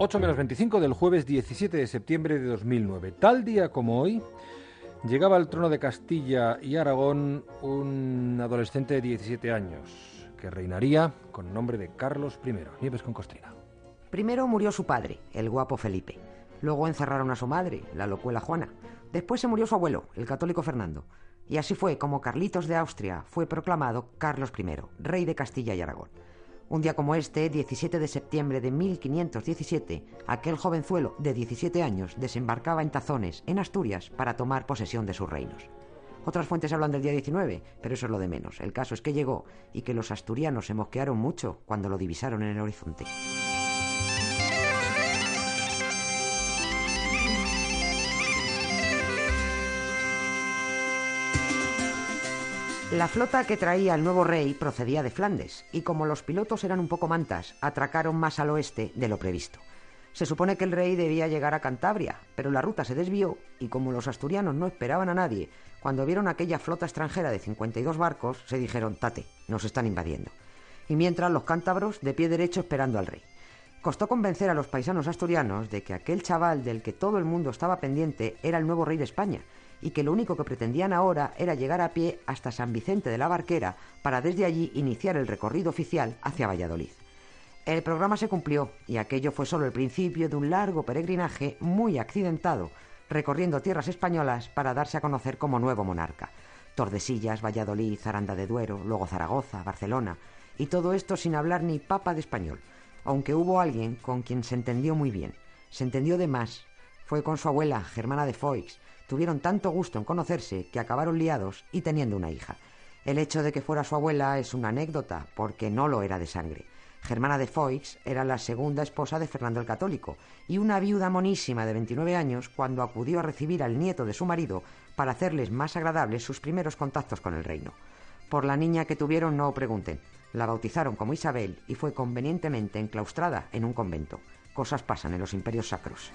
8 menos 25 del jueves 17 de septiembre de 2009. Tal día como hoy, llegaba al trono de Castilla y Aragón un adolescente de 17 años, que reinaría con nombre de Carlos I. Nieves con Costrina. Primero murió su padre, el guapo Felipe. Luego encerraron a su madre, la locuela Juana. Después se murió su abuelo, el católico Fernando. Y así fue como Carlitos de Austria fue proclamado Carlos I, rey de Castilla y Aragón. Un día como este, 17 de septiembre de 1517, aquel jovenzuelo de 17 años desembarcaba en Tazones, en Asturias, para tomar posesión de sus reinos. Otras fuentes hablan del día 19, pero eso es lo de menos. El caso es que llegó y que los asturianos se mosquearon mucho cuando lo divisaron en el horizonte. La flota que traía el nuevo rey procedía de Flandes, y como los pilotos eran un poco mantas, atracaron más al oeste de lo previsto. Se supone que el rey debía llegar a Cantabria, pero la ruta se desvió y como los asturianos no esperaban a nadie, cuando vieron aquella flota extranjera de 52 barcos, se dijeron, tate, nos están invadiendo. Y mientras los cántabros de pie derecho esperando al rey. Costó convencer a los paisanos asturianos de que aquel chaval del que todo el mundo estaba pendiente era el nuevo rey de España, y que lo único que pretendían ahora era llegar a pie hasta San Vicente de la Barquera para desde allí iniciar el recorrido oficial hacia Valladolid. El programa se cumplió y aquello fue solo el principio de un largo peregrinaje muy accidentado, recorriendo tierras españolas para darse a conocer como nuevo monarca. Tordesillas, Valladolid, Aranda de Duero, luego Zaragoza, Barcelona, y todo esto sin hablar ni papa de español, aunque hubo alguien con quien se entendió muy bien. Se entendió de más. Fue con su abuela, Germana de Foix, Tuvieron tanto gusto en conocerse que acabaron liados y teniendo una hija. El hecho de que fuera su abuela es una anécdota, porque no lo era de sangre. Germana de Foix era la segunda esposa de Fernando el Católico y una viuda monísima de 29 años cuando acudió a recibir al nieto de su marido para hacerles más agradables sus primeros contactos con el reino. Por la niña que tuvieron no pregunten. La bautizaron como Isabel y fue convenientemente enclaustrada en un convento. Cosas pasan en los imperios sacros.